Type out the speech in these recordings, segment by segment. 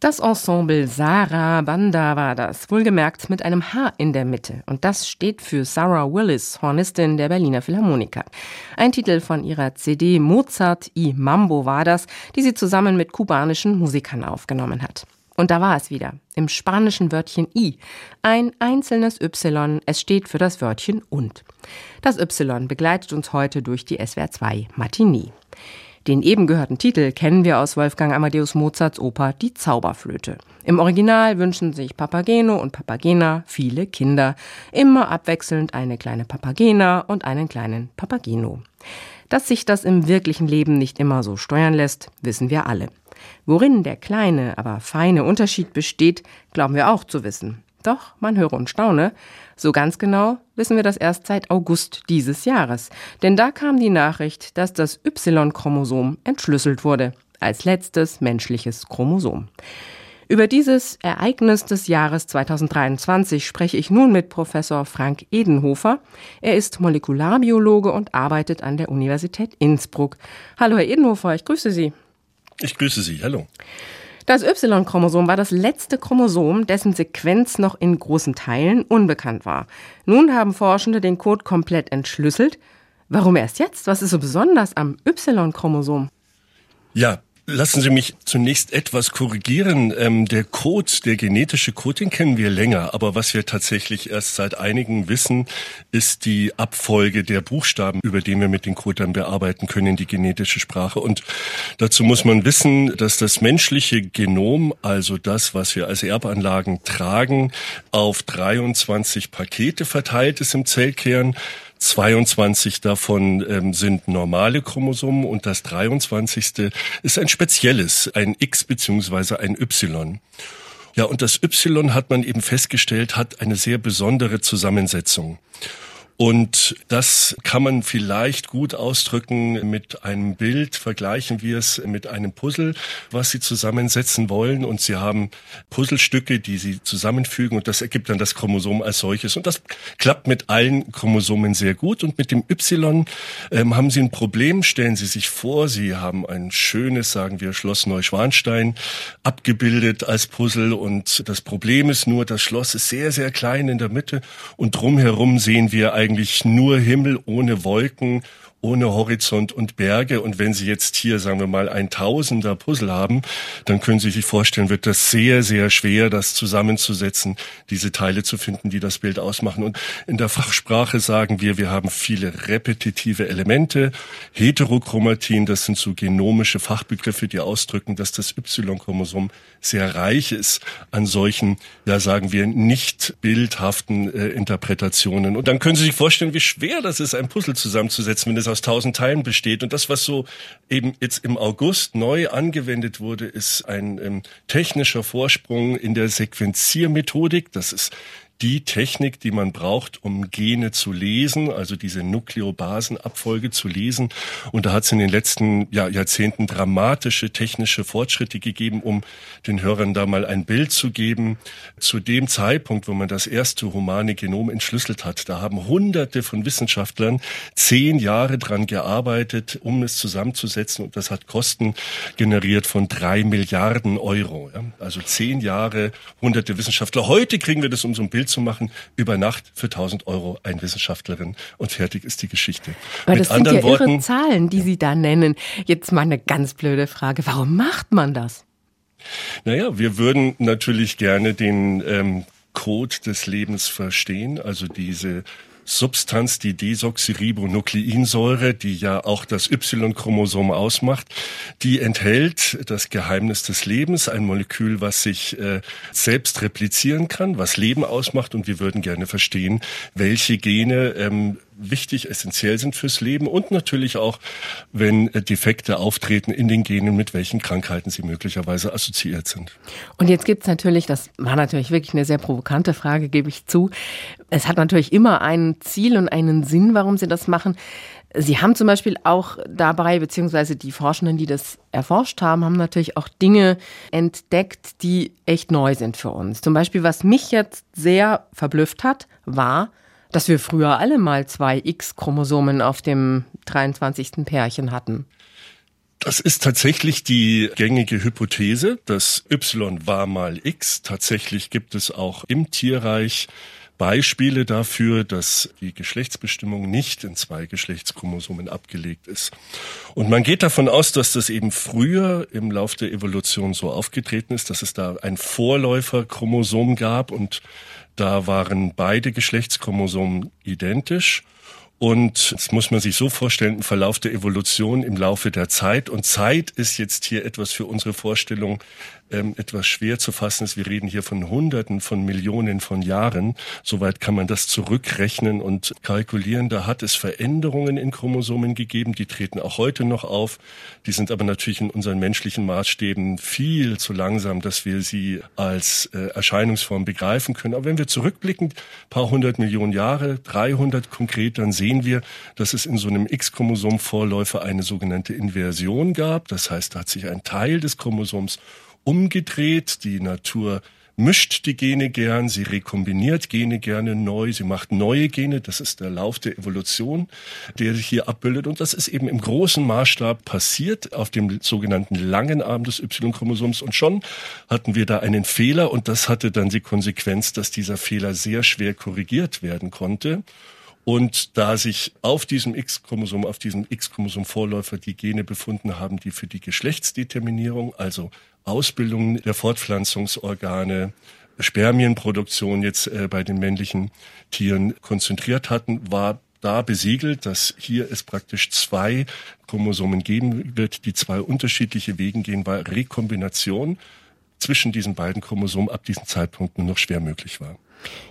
Das Ensemble Sarah Banda war das, wohlgemerkt mit einem H in der Mitte. Und das steht für Sarah Willis, Hornistin der Berliner Philharmoniker. Ein Titel von ihrer CD Mozart i Mambo war das, die sie zusammen mit kubanischen Musikern aufgenommen hat. Und da war es wieder, im spanischen Wörtchen i, ein einzelnes Y, es steht für das Wörtchen und. Das Y begleitet uns heute durch die SWR 2 Matinee. Den eben gehörten Titel kennen wir aus Wolfgang Amadeus Mozarts Oper Die Zauberflöte. Im Original wünschen sich Papageno und Papagena viele Kinder, immer abwechselnd eine kleine Papagena und einen kleinen Papageno. Dass sich das im wirklichen Leben nicht immer so steuern lässt, wissen wir alle. Worin der kleine, aber feine Unterschied besteht, glauben wir auch zu wissen. Doch man höre und staune, so ganz genau wissen wir das erst seit August dieses Jahres. Denn da kam die Nachricht, dass das Y-Chromosom entschlüsselt wurde, als letztes menschliches Chromosom. Über dieses Ereignis des Jahres 2023 spreche ich nun mit Professor Frank Edenhofer. Er ist Molekularbiologe und arbeitet an der Universität Innsbruck. Hallo, Herr Edenhofer, ich grüße Sie. Ich grüße Sie. Hallo. Das Y-Chromosom war das letzte Chromosom, dessen Sequenz noch in großen Teilen unbekannt war. Nun haben Forschende den Code komplett entschlüsselt. Warum erst jetzt? Was ist so besonders am Y-Chromosom? Ja, Lassen Sie mich zunächst etwas korrigieren. Ähm, der Code, der genetische Code, den kennen wir länger. Aber was wir tatsächlich erst seit einigen wissen, ist die Abfolge der Buchstaben, über den wir mit den Codern bearbeiten können, die genetische Sprache. Und dazu muss man wissen, dass das menschliche Genom, also das, was wir als Erbanlagen tragen, auf 23 Pakete verteilt ist im Zellkern. 22 davon ähm, sind normale Chromosomen und das 23. ist ein spezielles, ein X beziehungsweise ein Y. Ja, und das Y hat man eben festgestellt, hat eine sehr besondere Zusammensetzung. Und das kann man vielleicht gut ausdrücken mit einem Bild. Vergleichen wir es mit einem Puzzle, was Sie zusammensetzen wollen. Und Sie haben Puzzlestücke, die Sie zusammenfügen. Und das ergibt dann das Chromosom als solches. Und das klappt mit allen Chromosomen sehr gut. Und mit dem Y ähm, haben Sie ein Problem. Stellen Sie sich vor, Sie haben ein schönes, sagen wir, Schloss Neuschwanstein abgebildet als Puzzle. Und das Problem ist nur, das Schloss ist sehr, sehr klein in der Mitte. Und drumherum sehen wir eigentlich eigentlich nur Himmel ohne Wolken ohne Horizont und Berge. Und wenn Sie jetzt hier, sagen wir mal, ein Tausender Puzzle haben, dann können Sie sich vorstellen, wird das sehr, sehr schwer, das zusammenzusetzen, diese Teile zu finden, die das Bild ausmachen. Und in der Fachsprache sagen wir, wir haben viele repetitive Elemente. Heterochromatin, das sind so genomische Fachbegriffe, die ausdrücken, dass das Y-Chromosom sehr reich ist an solchen, ja sagen wir, nicht bildhaften äh, Interpretationen. Und dann können Sie sich vorstellen, wie schwer das ist, ein Puzzle zusammenzusetzen, wenn es aus tausend Teilen besteht. Und das, was so eben jetzt im August neu angewendet wurde, ist ein ähm, technischer Vorsprung in der Sequenziermethodik. Das ist die Technik, die man braucht, um Gene zu lesen, also diese Nukleobasenabfolge zu lesen. Und da hat es in den letzten ja, Jahrzehnten dramatische technische Fortschritte gegeben, um den Hörern da mal ein Bild zu geben. Zu dem Zeitpunkt, wo man das erste humane Genom entschlüsselt hat, da haben Hunderte von Wissenschaftlern zehn Jahre dran gearbeitet, um es zusammenzusetzen. Und das hat Kosten generiert von drei Milliarden Euro. Ja? Also zehn Jahre, hunderte Wissenschaftler. Heute kriegen wir das um so ein Bild zu machen, über Nacht für 1000 Euro ein Wissenschaftlerin und fertig ist die Geschichte. Aber Mit das sind ja Worten, irre Zahlen, die Sie da nennen. Jetzt mal eine ganz blöde Frage. Warum macht man das? Naja, wir würden natürlich gerne den ähm, Code des Lebens verstehen, also diese Substanz, die Desoxyribonukleinsäure, die ja auch das Y-Chromosom ausmacht, die enthält das Geheimnis des Lebens, ein Molekül, was sich äh, selbst replizieren kann, was Leben ausmacht. Und wir würden gerne verstehen, welche Gene ähm, wichtig, essentiell sind fürs Leben und natürlich auch, wenn äh, Defekte auftreten in den Genen, mit welchen Krankheiten sie möglicherweise assoziiert sind. Und jetzt gibt's natürlich, das war natürlich wirklich eine sehr provokante Frage, gebe ich zu. Es hat natürlich immer ein Ziel und einen Sinn, warum Sie das machen. Sie haben zum Beispiel auch dabei, beziehungsweise die Forschenden, die das erforscht haben, haben natürlich auch Dinge entdeckt, die echt neu sind für uns. Zum Beispiel, was mich jetzt sehr verblüfft hat, war, dass wir früher alle mal zwei X-Chromosomen auf dem 23. Pärchen hatten. Das ist tatsächlich die gängige Hypothese. Das Y war mal X. Tatsächlich gibt es auch im Tierreich Beispiele dafür, dass die Geschlechtsbestimmung nicht in zwei Geschlechtschromosomen abgelegt ist. Und man geht davon aus, dass das eben früher im Lauf der Evolution so aufgetreten ist, dass es da ein Vorläuferchromosom gab und da waren beide Geschlechtschromosomen identisch. Und das muss man sich so vorstellen, im Verlauf der Evolution im Laufe der Zeit. Und Zeit ist jetzt hier etwas für unsere Vorstellung ähm, etwas schwer zu fassen ist. Wir reden hier von Hunderten von Millionen von Jahren. Soweit kann man das zurückrechnen und kalkulieren. Da hat es Veränderungen in Chromosomen gegeben, die treten auch heute noch auf. Die sind aber natürlich in unseren menschlichen Maßstäben viel zu langsam, dass wir sie als äh, Erscheinungsform begreifen können. Aber wenn wir zurückblicken, paar hundert Millionen Jahre, 300 konkret, dann sehen wir, dass es in so einem X-Chromosom-Vorläufer eine sogenannte Inversion gab. Das heißt, da hat sich ein Teil des Chromosoms umgedreht. Die Natur mischt die Gene gern, sie rekombiniert Gene gerne neu, sie macht neue Gene. Das ist der Lauf der Evolution, der sich hier abbildet. Und das ist eben im großen Maßstab passiert auf dem sogenannten langen Arm des Y-Chromosoms. Und schon hatten wir da einen Fehler und das hatte dann die Konsequenz, dass dieser Fehler sehr schwer korrigiert werden konnte. Und da sich auf diesem X-Chromosom, auf diesem X-Chromosom-Vorläufer die Gene befunden haben, die für die Geschlechtsdeterminierung, also Ausbildung der Fortpflanzungsorgane, Spermienproduktion jetzt äh, bei den männlichen Tieren konzentriert hatten, war da besiegelt, dass hier es praktisch zwei Chromosomen geben wird, die zwei unterschiedliche Wegen gehen, weil Rekombination zwischen diesen beiden Chromosomen ab diesem Zeitpunkt nur noch schwer möglich war.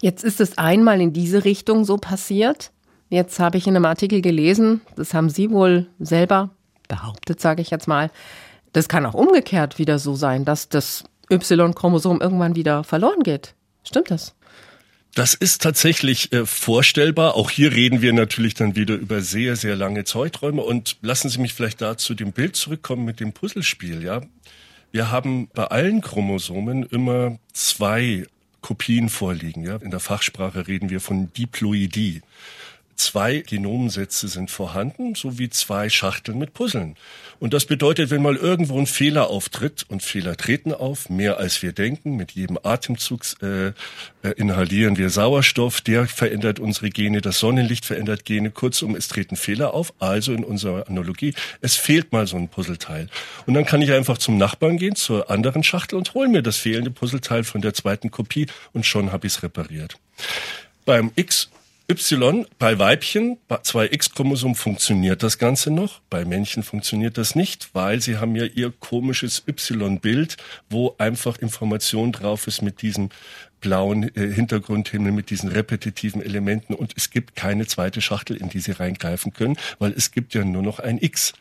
Jetzt ist es einmal in diese Richtung so passiert. Jetzt habe ich in einem Artikel gelesen, das haben Sie wohl selber behauptet, sage ich jetzt mal, das kann auch umgekehrt wieder so sein, dass das Y-Chromosom irgendwann wieder verloren geht. Stimmt das? Das ist tatsächlich äh, vorstellbar. Auch hier reden wir natürlich dann wieder über sehr, sehr lange Zeiträume. Und lassen Sie mich vielleicht da zu dem Bild zurückkommen mit dem Puzzlespiel. Ja, wir haben bei allen Chromosomen immer zwei Kopien vorliegen. Ja, in der Fachsprache reden wir von Diploidie. Zwei Genomsätze sind vorhanden, sowie zwei Schachteln mit Puzzeln. Und das bedeutet, wenn mal irgendwo ein Fehler auftritt, und Fehler treten auf, mehr als wir denken, mit jedem Atemzug äh, äh, inhalieren wir Sauerstoff, der verändert unsere Gene, das Sonnenlicht verändert Gene, kurzum, es treten Fehler auf, also in unserer Analogie, es fehlt mal so ein Puzzleteil. Und dann kann ich einfach zum Nachbarn gehen, zur anderen Schachtel und hol mir das fehlende Puzzleteil von der zweiten Kopie und schon habe ich es repariert. Beim X Y bei Weibchen, bei zwei X-Chromosom funktioniert das Ganze noch. Bei Männchen funktioniert das nicht, weil sie haben ja ihr komisches Y-Bild, wo einfach Information drauf ist mit diesem blauen äh, Hintergrundhimmel mit diesen repetitiven Elementen und es gibt keine zweite Schachtel, in die sie reingreifen können, weil es gibt ja nur noch ein X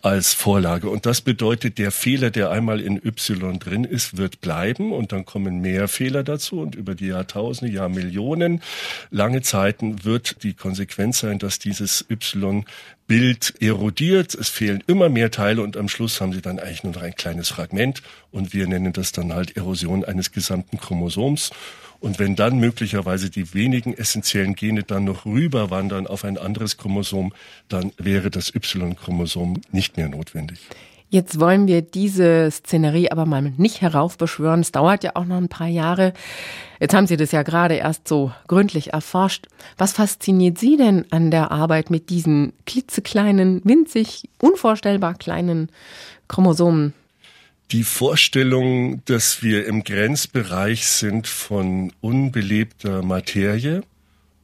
als Vorlage. Und das bedeutet, der Fehler, der einmal in Y drin ist, wird bleiben und dann kommen mehr Fehler dazu und über die Jahrtausende, Jahrmillionen, lange Zeiten wird die Konsequenz sein, dass dieses Y Bild erodiert, es fehlen immer mehr Teile und am Schluss haben sie dann eigentlich nur noch ein kleines Fragment und wir nennen das dann halt Erosion eines gesamten Chromosoms. Und wenn dann möglicherweise die wenigen essentiellen Gene dann noch rüberwandern auf ein anderes Chromosom, dann wäre das Y-Chromosom nicht mehr notwendig. Jetzt wollen wir diese Szenerie aber mal nicht heraufbeschwören. Es dauert ja auch noch ein paar Jahre. Jetzt haben Sie das ja gerade erst so gründlich erforscht. Was fasziniert Sie denn an der Arbeit mit diesen klitzekleinen, winzig, unvorstellbar kleinen Chromosomen? Die Vorstellung, dass wir im Grenzbereich sind von unbelebter Materie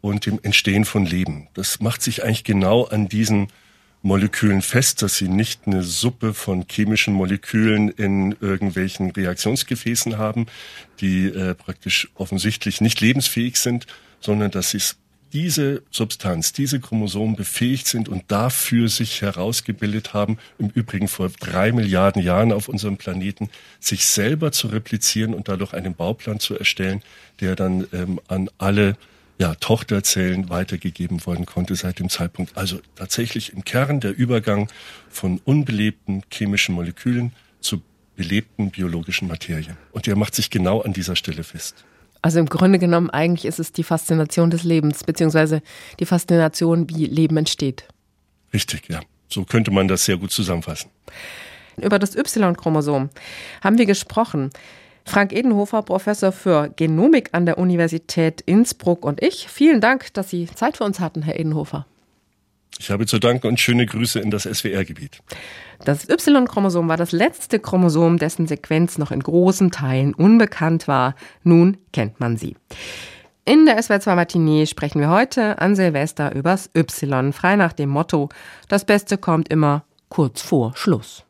und dem Entstehen von Leben. Das macht sich eigentlich genau an diesen Molekülen fest, dass sie nicht eine Suppe von chemischen Molekülen in irgendwelchen Reaktionsgefäßen haben, die äh, praktisch offensichtlich nicht lebensfähig sind, sondern dass sie diese Substanz, diese Chromosomen befähigt sind und dafür sich herausgebildet haben, im Übrigen vor drei Milliarden Jahren auf unserem Planeten, sich selber zu replizieren und dadurch einen Bauplan zu erstellen, der dann ähm, an alle ja, Tochterzellen weitergegeben worden konnte seit dem Zeitpunkt. Also tatsächlich im Kern der Übergang von unbelebten chemischen Molekülen zu belebten biologischen Materien. Und der macht sich genau an dieser Stelle fest. Also im Grunde genommen eigentlich ist es die Faszination des Lebens, beziehungsweise die Faszination, wie Leben entsteht. Richtig, ja. So könnte man das sehr gut zusammenfassen. Über das Y-Chromosom haben wir gesprochen. Frank Edenhofer, Professor für Genomik an der Universität Innsbruck und ich. Vielen Dank, dass Sie Zeit für uns hatten, Herr Edenhofer. Ich habe zu danken und schöne Grüße in das SWR-Gebiet. Das Y-Chromosom war das letzte Chromosom, dessen Sequenz noch in großen Teilen unbekannt war. Nun kennt man sie. In der SWR2 Matinee sprechen wir heute an Silvester übers Y, frei nach dem Motto, das Beste kommt immer kurz vor Schluss.